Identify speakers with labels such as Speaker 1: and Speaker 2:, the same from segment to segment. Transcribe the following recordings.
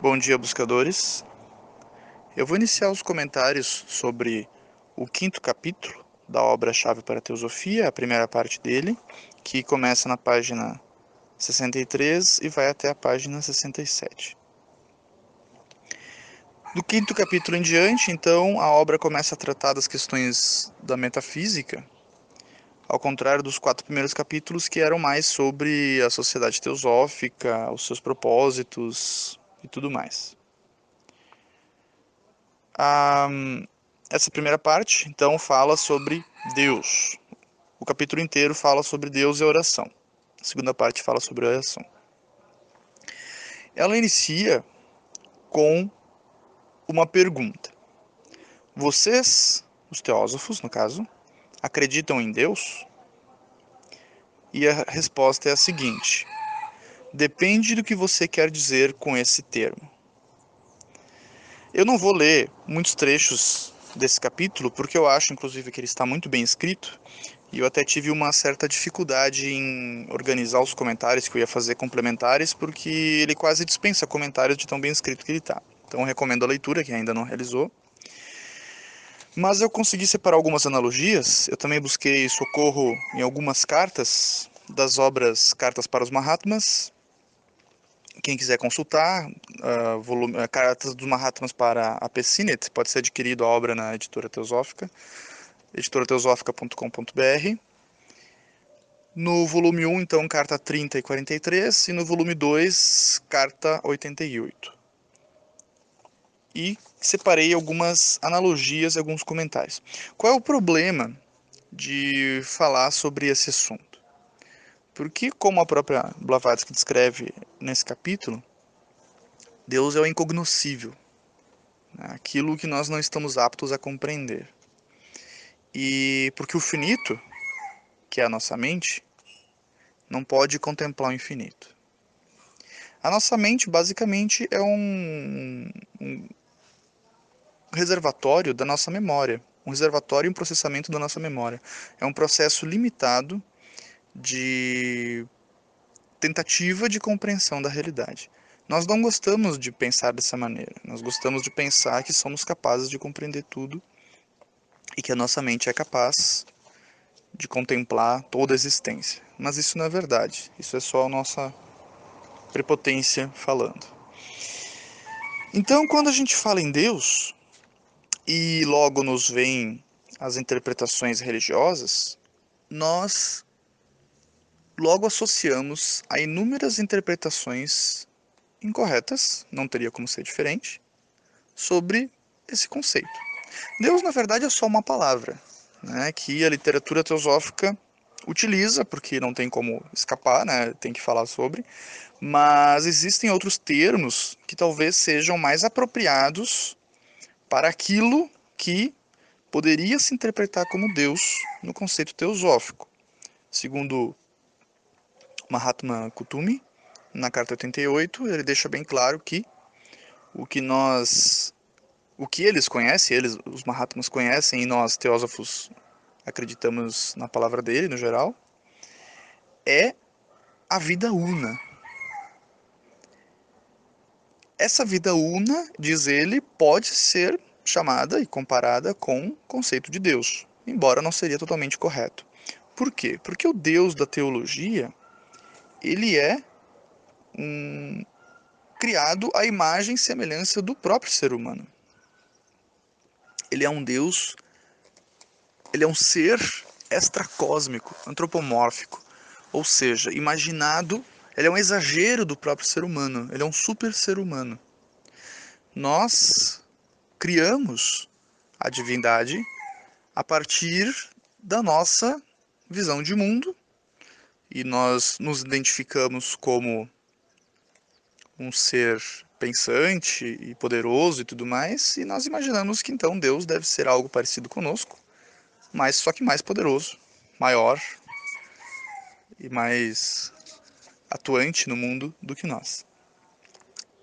Speaker 1: Bom dia, buscadores. Eu vou iniciar os comentários sobre o quinto capítulo da obra Chave para a Teosofia, a primeira parte dele, que começa na página 63 e vai até a página 67. Do quinto capítulo em diante, então, a obra começa a tratar das questões da metafísica, ao contrário dos quatro primeiros capítulos que eram mais sobre a sociedade teosófica, os seus propósitos e tudo mais. Essa primeira parte, então, fala sobre Deus. O capítulo inteiro fala sobre Deus e a oração. A segunda parte fala sobre a oração. Ela inicia com uma pergunta. Vocês, os teósofos, no caso, acreditam em Deus? E a resposta é a seguinte: depende do que você quer dizer com esse termo. Eu não vou ler muitos trechos desse capítulo, porque eu acho, inclusive, que ele está muito bem escrito, e eu até tive uma certa dificuldade em organizar os comentários que eu ia fazer complementares, porque ele quase dispensa comentários de tão bem escrito que ele está. Então, recomendo a leitura, quem ainda não realizou. Mas eu consegui separar algumas analogias. Eu também busquei socorro em algumas cartas das obras Cartas para os Mahatmas. Quem quiser consultar, uh, volume, uh, Cartas dos Mahatmas para a Pessinet, pode ser adquirido a obra na editora Teosófica, editorateosófica.com.br. No volume 1, então, carta 30 e 43, e no volume 2, carta 88 e separei algumas analogias e alguns comentários. Qual é o problema de falar sobre esse assunto? Porque, como a própria Blavatsky descreve nesse capítulo, Deus é o incognoscível, né? aquilo que nós não estamos aptos a compreender. E porque o finito, que é a nossa mente, não pode contemplar o infinito. A nossa mente, basicamente, é um, um, reservatório da nossa memória, um reservatório e um processamento da nossa memória. É um processo limitado de tentativa de compreensão da realidade. Nós não gostamos de pensar dessa maneira. Nós gostamos de pensar que somos capazes de compreender tudo e que a nossa mente é capaz de contemplar toda a existência. Mas isso não é verdade. Isso é só a nossa prepotência falando. Então, quando a gente fala em Deus, e logo nos vêm as interpretações religiosas, nós logo associamos a inúmeras interpretações incorretas, não teria como ser diferente, sobre esse conceito. Deus, na verdade, é só uma palavra, né, que a literatura teosófica utiliza, porque não tem como escapar, né, tem que falar sobre, mas existem outros termos que talvez sejam mais apropriados para aquilo que poderia se interpretar como Deus no conceito teosófico. Segundo Mahatma Kutumi, na carta 88, ele deixa bem claro que o que nós o que eles conhecem, eles os Mahatmas conhecem e nós teósofos acreditamos na palavra dele no geral, é a vida una. Essa vida una, diz ele, pode ser chamada e comparada com o conceito de Deus, embora não seria totalmente correto. Por quê? Porque o Deus da teologia, ele é um criado à imagem e semelhança do próprio ser humano. Ele é um Deus, ele é um ser extracósmico, antropomórfico, ou seja, imaginado ele é um exagero do próprio ser humano, ele é um super ser humano. Nós criamos a divindade a partir da nossa visão de mundo e nós nos identificamos como um ser pensante e poderoso e tudo mais, e nós imaginamos que então Deus deve ser algo parecido conosco, mas só que mais poderoso, maior e mais atuante no mundo do que nós.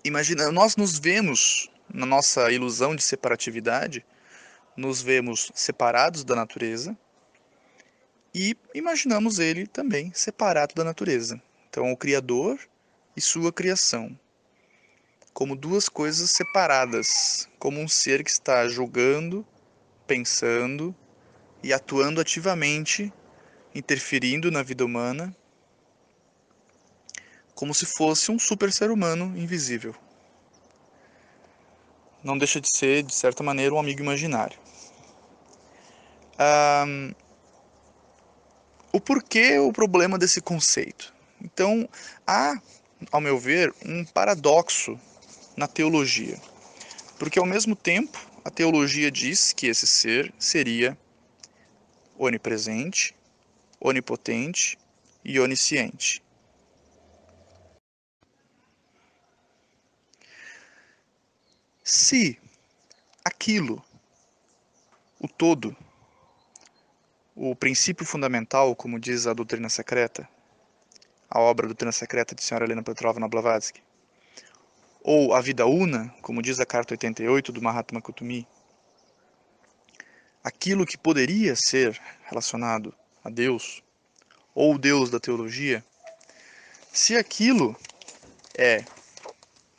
Speaker 1: Imagina, nós nos vemos na nossa ilusão de separatividade, nos vemos separados da natureza e imaginamos ele também separado da natureza. Então, o Criador e sua criação. como duas coisas separadas, como um ser que está julgando, pensando e atuando ativamente, interferindo na vida humana, como se fosse um super ser humano invisível. Não deixa de ser, de certa maneira, um amigo imaginário. Um, o porquê o problema desse conceito? Então, há, ao meu ver, um paradoxo na teologia. Porque, ao mesmo tempo, a teologia diz que esse ser seria onipresente, onipotente e onisciente. Se aquilo, o todo, o princípio fundamental, como diz a doutrina secreta, a obra Doutrina Secreta de Sra. Helena Petrovna Blavatsky, ou a vida una, como diz a carta 88 do Mahatma Kutumi, aquilo que poderia ser relacionado a Deus, ou o Deus da teologia, se aquilo é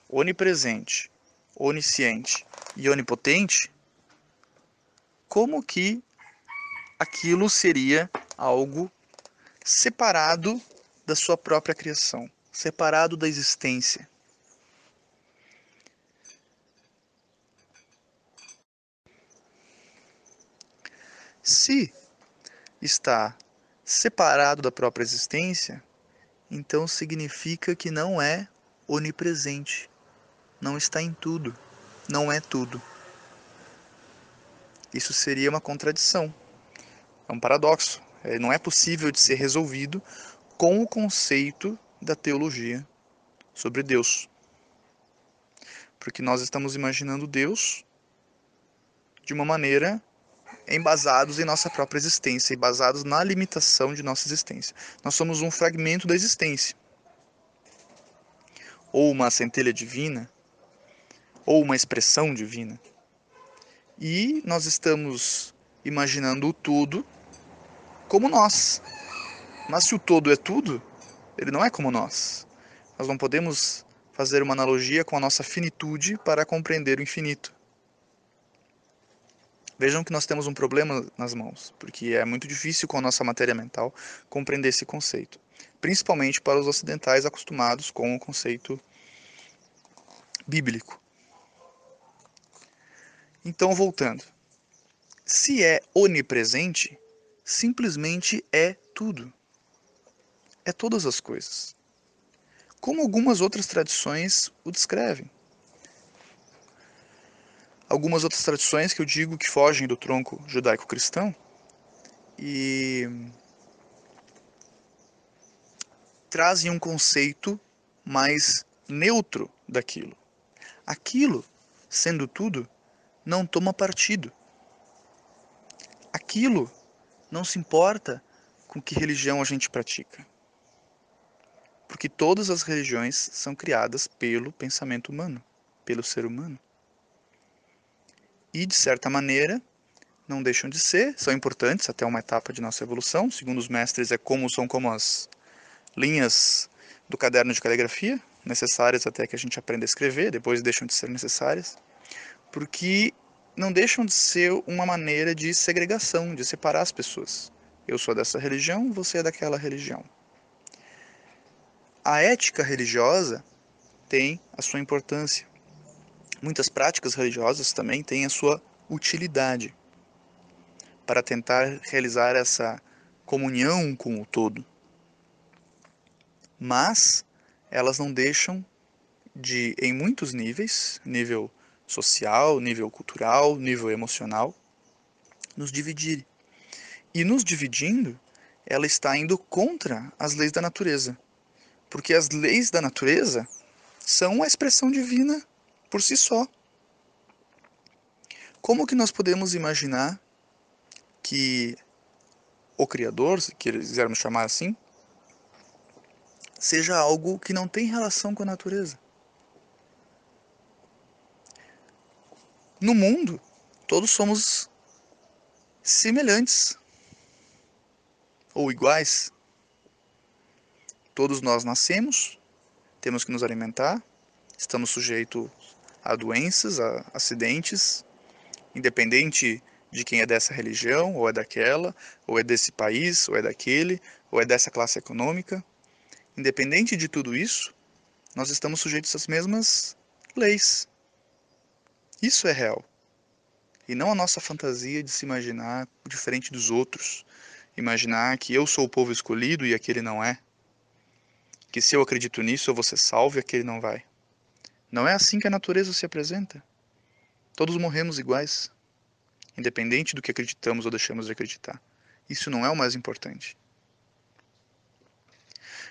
Speaker 1: onipresente, onisciente e onipotente, como que aquilo seria algo separado da sua própria criação, separado da existência. Se está separado da própria existência, então significa que não é onipresente, não está em tudo, não é tudo. Isso seria uma contradição, é um paradoxo. É, não é possível de ser resolvido com o conceito da teologia sobre Deus. Porque nós estamos imaginando Deus de uma maneira embasados em nossa própria existência, embasados na limitação de nossa existência. Nós somos um fragmento da existência. Ou uma centelha divina, ou uma expressão divina. E nós estamos imaginando o tudo como nós, mas se o todo é tudo, ele não é como nós. Nós não podemos fazer uma analogia com a nossa finitude para compreender o infinito. Vejam que nós temos um problema nas mãos, porque é muito difícil com a nossa matéria mental compreender esse conceito, principalmente para os ocidentais acostumados com o conceito bíblico. Então, voltando. Se é onipresente, simplesmente é tudo é todas as coisas. Como algumas outras tradições o descrevem. Algumas outras tradições que eu digo que fogem do tronco judaico-cristão e trazem um conceito mais neutro daquilo. Aquilo, sendo tudo, não toma partido. Aquilo não se importa com que religião a gente pratica porque todas as religiões são criadas pelo pensamento humano, pelo ser humano. E, de certa maneira, não deixam de ser, são importantes até uma etapa de nossa evolução. Segundo os mestres, é como são como as linhas do caderno de caligrafia, necessárias até que a gente aprenda a escrever, depois deixam de ser necessárias, porque não deixam de ser uma maneira de segregação, de separar as pessoas. Eu sou dessa religião, você é daquela religião. A ética religiosa tem a sua importância. Muitas práticas religiosas também têm a sua utilidade para tentar realizar essa comunhão com o todo. Mas elas não deixam de, em muitos níveis, nível social, nível cultural, nível emocional, nos dividir. E nos dividindo, ela está indo contra as leis da natureza porque as leis da natureza são uma expressão divina por si só. Como que nós podemos imaginar que o Criador, se quisermos chamar assim, seja algo que não tem relação com a natureza? No mundo, todos somos semelhantes ou iguais Todos nós nascemos, temos que nos alimentar, Estamos sujeitos a doenças, a acidentes, independente de quem é dessa religião, ou é daquela, ou é desse país, ou é daquele, ou é dessa classe econômica. Independente de tudo isso, nós estamos sujeitos às mesmas leis. Isso é real. E não a nossa fantasia de se imaginar diferente dos outros. Imaginar que eu sou o povo escolhido e aquele não é. Que se eu acredito nisso, eu vou ser salvo e aquele não vai. Não é assim que a natureza se apresenta. Todos morremos iguais, independente do que acreditamos ou deixamos de acreditar. Isso não é o mais importante.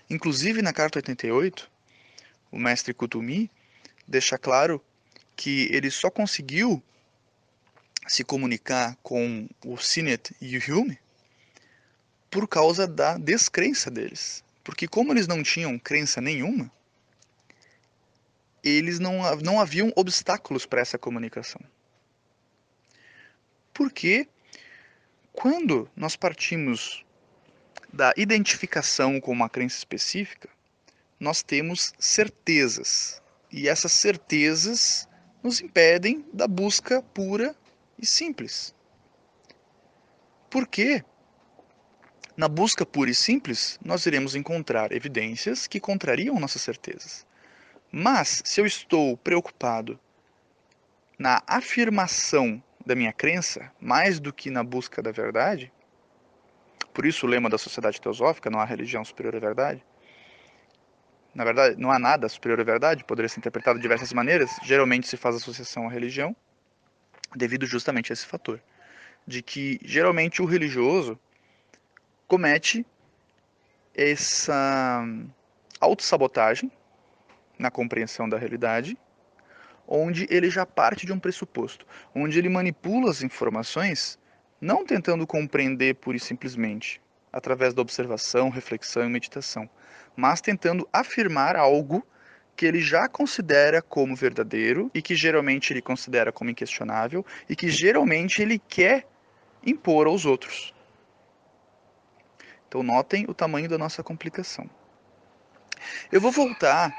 Speaker 1: Inclusive, na carta 88, o mestre Kutumi deixa claro que ele só conseguiu se comunicar com o Sinet e o Hume por causa da descrença deles. Porque como eles não tinham crença nenhuma, eles não, não haviam obstáculos para essa comunicação. Porque quando nós partimos da identificação com uma crença específica, nós temos certezas. E essas certezas nos impedem da busca pura e simples. Porque na busca pura e simples, nós iremos encontrar evidências que contrariam nossas certezas. Mas se eu estou preocupado na afirmação da minha crença, mais do que na busca da verdade, por isso o lema da sociedade teosófica, não há religião superior à verdade, na verdade, não há nada superior à verdade, poderia ser interpretado de diversas maneiras. Geralmente se faz associação à religião, devido justamente a esse fator. De que geralmente o religioso comete essa autossabotagem na compreensão da realidade, onde ele já parte de um pressuposto, onde ele manipula as informações não tentando compreender pura e simplesmente, através da observação, reflexão e meditação, mas tentando afirmar algo que ele já considera como verdadeiro e que geralmente ele considera como inquestionável e que geralmente ele quer impor aos outros. Então notem o tamanho da nossa complicação. Eu vou voltar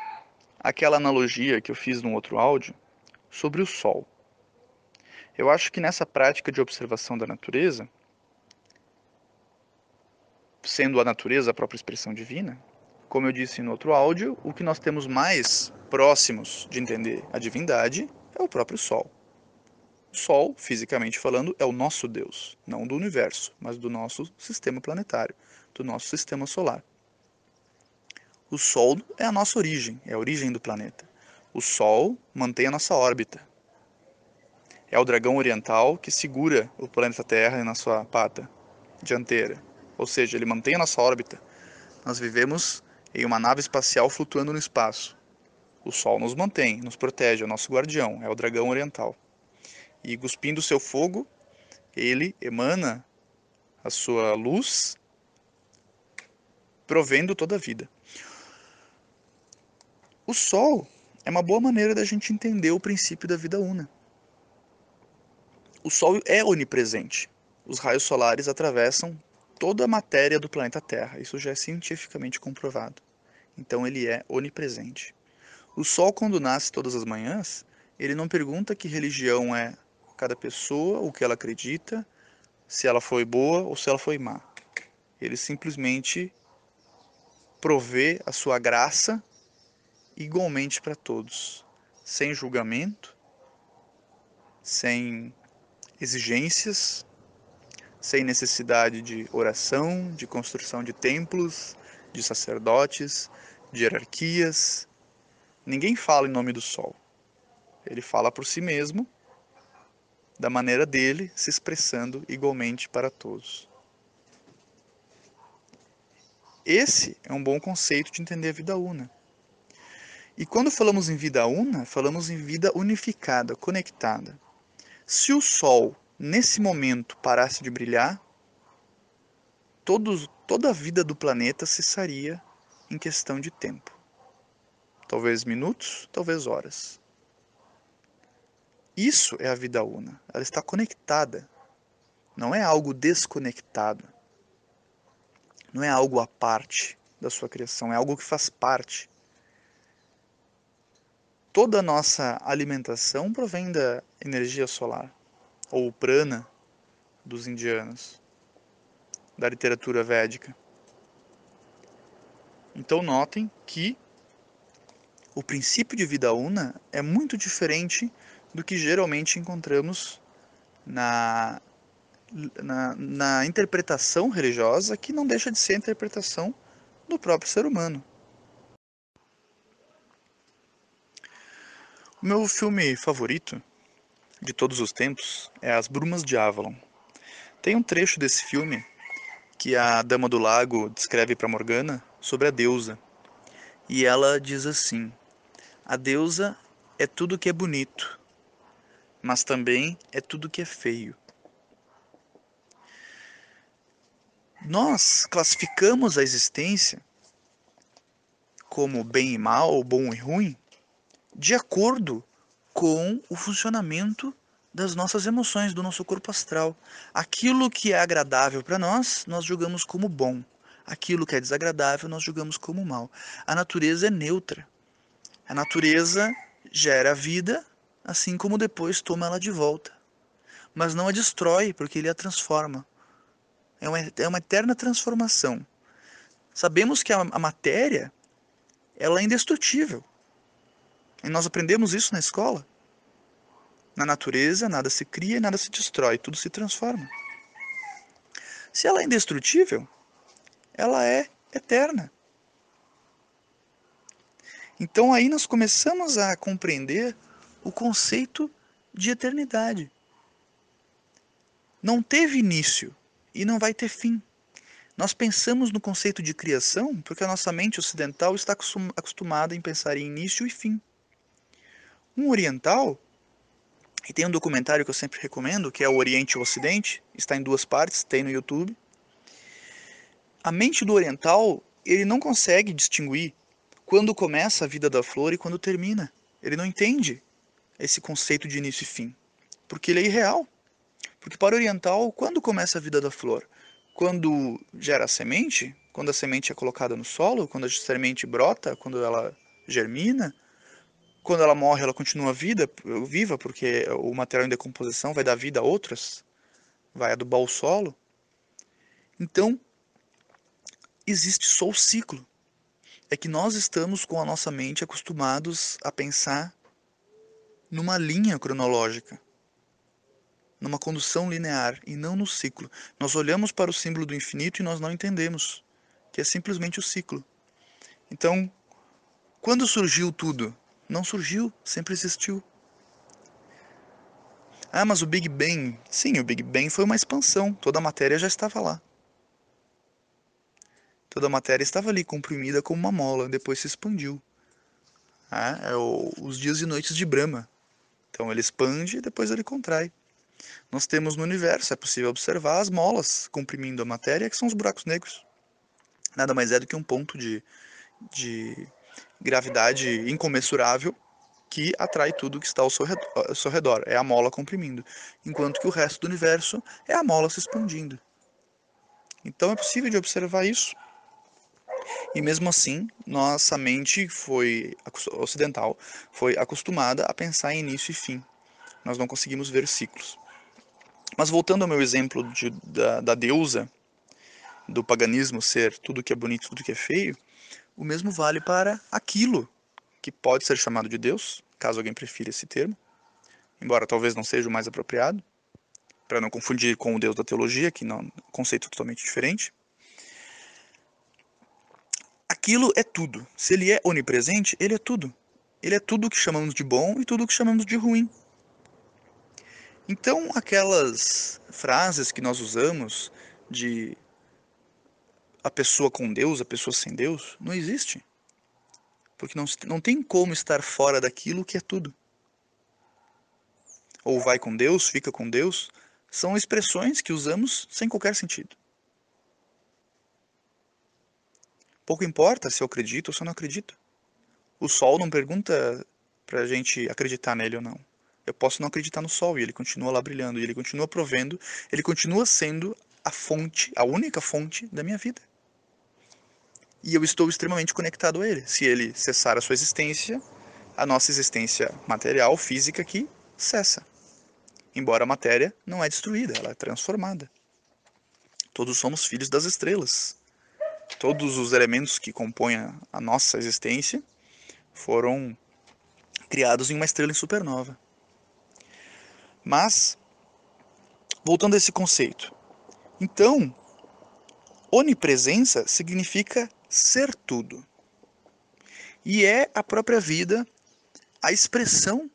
Speaker 1: àquela analogia que eu fiz no outro áudio sobre o sol. Eu acho que nessa prática de observação da natureza, sendo a natureza a própria expressão divina, como eu disse no outro áudio, o que nós temos mais próximos de entender a divindade é o próprio Sol. O Sol, fisicamente falando, é o nosso Deus, não do universo, mas do nosso sistema planetário, do nosso sistema solar. O Sol é a nossa origem, é a origem do planeta. O Sol mantém a nossa órbita. É o dragão oriental que segura o planeta Terra na sua pata dianteira. Ou seja, ele mantém a nossa órbita. Nós vivemos em uma nave espacial flutuando no espaço. O Sol nos mantém, nos protege, é o nosso guardião, é o dragão oriental. E cuspindo seu fogo, ele emana a sua luz, provendo toda a vida. O Sol é uma boa maneira da gente entender o princípio da vida una. O Sol é onipresente. Os raios solares atravessam toda a matéria do planeta Terra. Isso já é cientificamente comprovado. Então ele é onipresente. O sol, quando nasce todas as manhãs, ele não pergunta que religião é cada pessoa, o que ela acredita, se ela foi boa ou se ela foi má. Ele simplesmente provê a sua graça igualmente para todos, sem julgamento, sem exigências, sem necessidade de oração, de construção de templos, de sacerdotes, de hierarquias. Ninguém fala em nome do sol. Ele fala por si mesmo, da maneira dele, se expressando igualmente para todos. Esse é um bom conceito de entender a vida una. E quando falamos em vida una, falamos em vida unificada, conectada. Se o Sol, nesse momento, parasse de brilhar, todos, toda a vida do planeta cessaria em questão de tempo. Talvez minutos, talvez horas. Isso é a vida una. Ela está conectada. Não é algo desconectado. Não é algo à parte da sua criação, é algo que faz parte. toda a nossa alimentação provém da energia solar, ou prana dos indianos, da literatura védica. Então notem que o princípio de vida una é muito diferente do que geralmente encontramos na, na, na, interpretação religiosa, que não deixa de ser a interpretação do próprio ser humano. O meu filme favorito de todos os tempos é As Brumas de Avalon. Tem um trecho desse filme que a Dama do Lago descreve para Morgana sobre a deusa. E ela diz assim: A deusa é tudo que é bonito, mas também é tudo que é feio. Nós classificamos a existência como bem e mal, bom e ruim, de acordo com o funcionamento das nossas emoções, do nosso corpo astral. Aquilo que é agradável para nós, nós julgamos como bom. Aquilo que é desagradável, nós julgamos como mal. A natureza é neutra. A natureza gera vida, assim como depois toma ela de volta. Mas não a destrói, porque ele a transforma. É uma, é uma eterna transformação. Sabemos que a, a matéria ela é indestrutível. E nós aprendemos isso na escola. Na natureza, nada se cria e nada se destrói, tudo se transforma. Se ela é indestrutível, ela é eterna. Então aí nós começamos a compreender o conceito de eternidade. Não teve início e não vai ter fim. Nós pensamos no conceito de criação porque a nossa mente ocidental está acostumada em pensar em início e fim. Um oriental, e tem um documentário que eu sempre recomendo, que é o Oriente e o Ocidente, está em duas partes, tem no YouTube. A mente do oriental, ele não consegue distinguir quando começa a vida da flor e quando termina. Ele não entende esse conceito de início e fim, porque ele é irreal. Porque para o oriental, quando começa a vida da flor? Quando gera a semente? Quando a semente é colocada no solo? Quando a semente brota? Quando ela germina? Quando ela morre, ela continua vida, viva, porque o material em decomposição vai dar vida a outras, vai adubar o solo. Então, existe só o ciclo. É que nós estamos com a nossa mente acostumados a pensar numa linha cronológica, numa condução linear e não no ciclo. Nós olhamos para o símbolo do infinito e nós não entendemos que é simplesmente o ciclo. Então, quando surgiu tudo? Não surgiu, sempre existiu. Ah, mas o Big Bang. Sim, o Big Bang foi uma expansão. Toda a matéria já estava lá. Toda a matéria estava ali, comprimida como uma mola. Depois se expandiu. Ah, é o, os dias e noites de Brahma. Então ele expande e depois ele contrai. Nós temos no universo, é possível observar as molas comprimindo a matéria, que são os buracos negros. Nada mais é do que um ponto de, de gravidade incomensurável que atrai tudo que está ao seu, redor, ao seu redor. É a mola comprimindo. Enquanto que o resto do universo é a mola se expandindo. Então é possível de observar isso. E mesmo assim, nossa mente foi ocidental, foi acostumada a pensar em início e fim. Nós não conseguimos ver ciclos. Mas voltando ao meu exemplo de, da, da deusa, do paganismo ser tudo que é bonito, tudo que é feio, o mesmo vale para aquilo que pode ser chamado de Deus, caso alguém prefira esse termo, embora talvez não seja o mais apropriado, para não confundir com o Deus da teologia, que não, um conceito totalmente diferente. Aquilo é tudo. Se ele é onipresente, ele é tudo. Ele é tudo o que chamamos de bom e tudo o que chamamos de ruim. Então, aquelas frases que nós usamos de a pessoa com Deus, a pessoa sem Deus, não existe. Porque não, não tem como estar fora daquilo que é tudo. Ou vai com Deus, fica com Deus, são expressões que usamos sem qualquer sentido. Pouco importa se eu acredito ou se eu não acredito. O sol não pergunta para a gente acreditar nele ou não. Eu posso não acreditar no sol e ele continua lá brilhando, e ele continua provendo, ele continua sendo a fonte, a única fonte da minha vida e eu estou extremamente conectado a ele. Se ele cessar a sua existência, a nossa existência material, física, que cessa. Embora a matéria não é destruída, ela é transformada. Todos somos filhos das estrelas. Todos os elementos que compõem a nossa existência foram criados em uma estrela em supernova. Mas, voltando a esse conceito. Então, onipresença significa ser tudo. E é a própria vida a expressão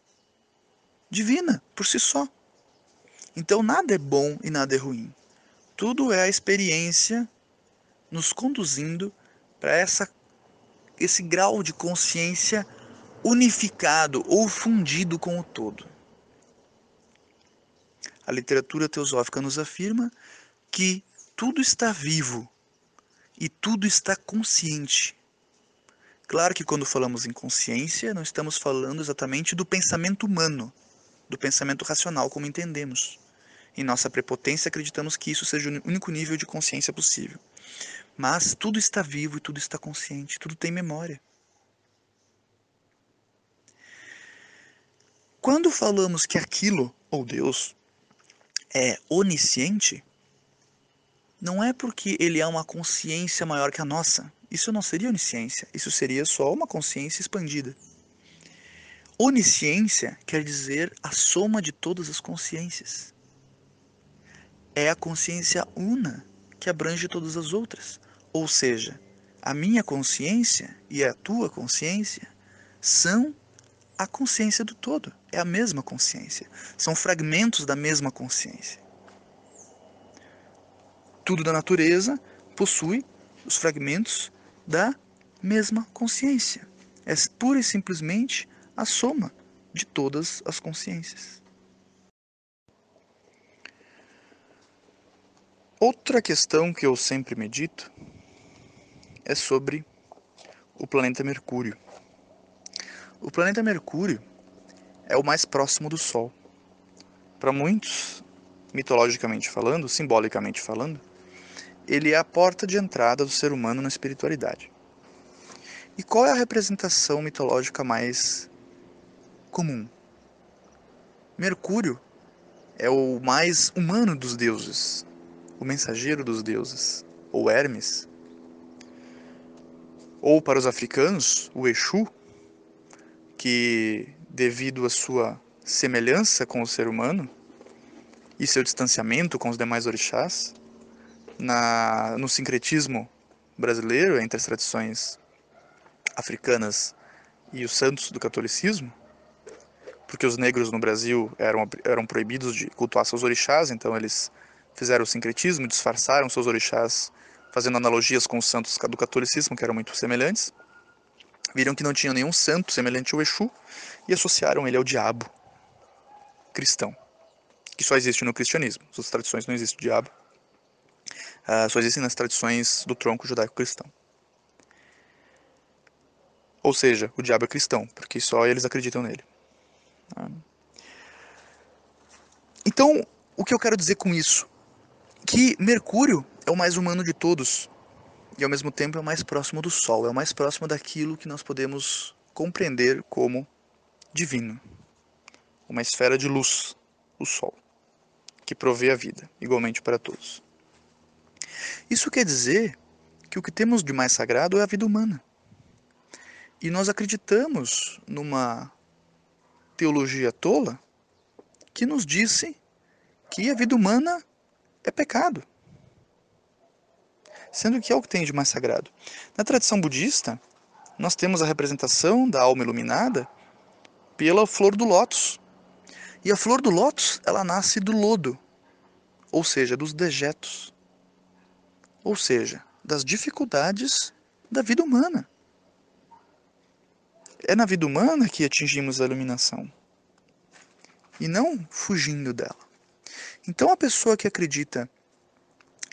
Speaker 1: divina por si só. Então, nada é bom e nada é ruim. Tudo é a experiência nos conduzindo para essa esse grau de consciência unificado ou fundido com o todo. A literatura teosófica nos afirma que tudo está vivo e tudo está consciente. Claro que quando falamos em consciência, não estamos falando exatamente do pensamento humano, do pensamento racional como entendemos. Em nossa prepotência, acreditamos que isso seja o único nível de consciência possível. Mas tudo está vivo e tudo está consciente, tudo tem memória. Quando falamos que aquilo, ou Deus, é onisciente, não é porque ele é uma consciência maior que a nossa. Isso não seria onisciência, isso seria só uma consciência expandida. Onisciência quer dizer a soma de todas as consciências. É a consciência una que abrange todas as outras. Ou seja, a minha consciência e a tua consciência são a consciência do todo. É a mesma consciência. São fragmentos da mesma consciência. Tudo da natureza possui os fragmentos da mesma consciência. É pura e simplesmente a soma de todas as consciências. Outra questão que eu sempre medito é sobre o planeta Mercúrio. O planeta Mercúrio é o mais próximo do Sol. Para muitos, mitologicamente falando, simbolicamente falando, ele é a porta de entrada do ser humano na espiritualidade. E qual é a representação mitológica mais comum? Mercúrio é o mais humano dos deuses, o mensageiro dos deuses, ou Hermes. Ou para os africanos, o Exu, que devido à sua semelhança com o ser humano e seu distanciamento com os demais orixás, na, no sincretismo brasileiro entre as tradições africanas e os santos do catolicismo, porque os negros no Brasil eram, eram proibidos de cultuar seus orixás, então eles fizeram o sincretismo, disfarçaram seus orixás, fazendo analogias com os santos do catolicismo, que eram muito semelhantes. Viram que não tinha nenhum santo semelhante ao Exu e associaram ele ao diabo cristão, que só existe no cristianismo. Outras tradições não existe o diabo. Uh, só existem nas tradições do tronco judaico-cristão. Ou seja, o diabo é cristão, porque só eles acreditam nele. Ah. Então, o que eu quero dizer com isso? que Mercúrio é o mais humano de todos e ao mesmo tempo é o mais próximo do Sol, é o mais próximo daquilo que nós podemos compreender como divino. Uma esfera de luz, o Sol, que provê a vida, igualmente para todos. Isso quer dizer que o que temos de mais sagrado é a vida humana. E nós acreditamos numa teologia tola que nos disse que a vida humana é pecado. Sendo que é o que tem de mais sagrado. Na tradição budista, nós temos a representação da alma iluminada pela flor do lótus. E a flor do lótus, ela nasce do lodo, ou seja, dos dejetos. Ou seja, das dificuldades da vida humana. É na vida humana que atingimos a iluminação. E não fugindo dela. Então a pessoa que acredita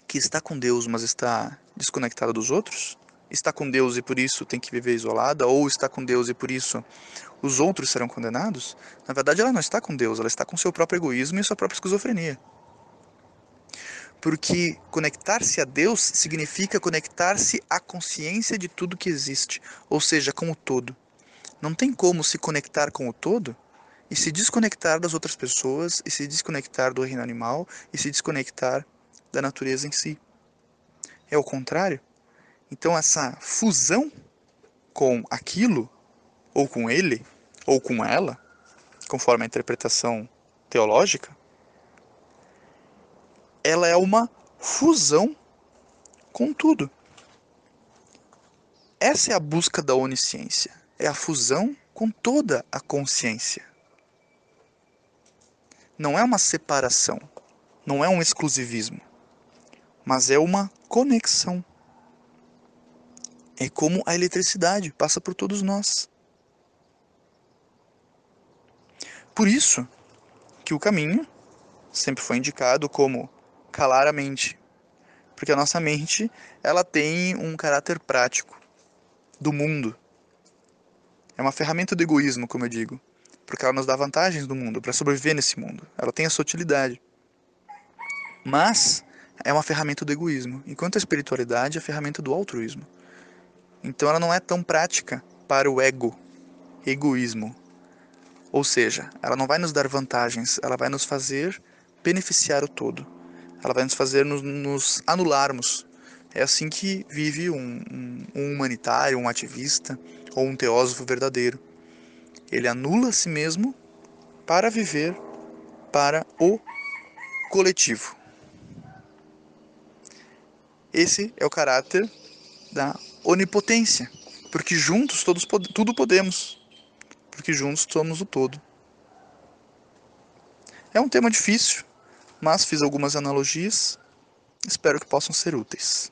Speaker 1: que está com Deus, mas está desconectada dos outros, está com Deus e por isso tem que viver isolada, ou está com Deus e por isso os outros serão condenados, na verdade ela não está com Deus, ela está com seu próprio egoísmo e sua própria esquizofrenia. Porque conectar-se a Deus significa conectar-se à consciência de tudo que existe, ou seja, com o todo. Não tem como se conectar com o todo e se desconectar das outras pessoas, e se desconectar do reino animal, e se desconectar da natureza em si. É o contrário. Então, essa fusão com aquilo, ou com ele, ou com ela, conforme a interpretação teológica, ela é uma fusão com tudo. Essa é a busca da onisciência, é a fusão com toda a consciência. Não é uma separação, não é um exclusivismo, mas é uma conexão. É como a eletricidade passa por todos nós. Por isso que o caminho sempre foi indicado como calar a mente, porque a nossa mente ela tem um caráter prático do mundo. É uma ferramenta do egoísmo, como eu digo, porque ela nos dá vantagens do mundo para sobreviver nesse mundo. Ela tem a sua utilidade. Mas é uma ferramenta do egoísmo, enquanto a espiritualidade é a ferramenta do altruísmo. Então ela não é tão prática para o ego, egoísmo. Ou seja, ela não vai nos dar vantagens, ela vai nos fazer beneficiar o todo. Ela vai nos fazer nos, nos anularmos. É assim que vive um, um, um humanitário, um ativista ou um teósofo verdadeiro. Ele anula a si mesmo para viver para o coletivo. Esse é o caráter da onipotência, porque juntos todos tudo podemos, porque juntos somos o todo. É um tema difícil, mas fiz algumas analogias, espero que possam ser úteis.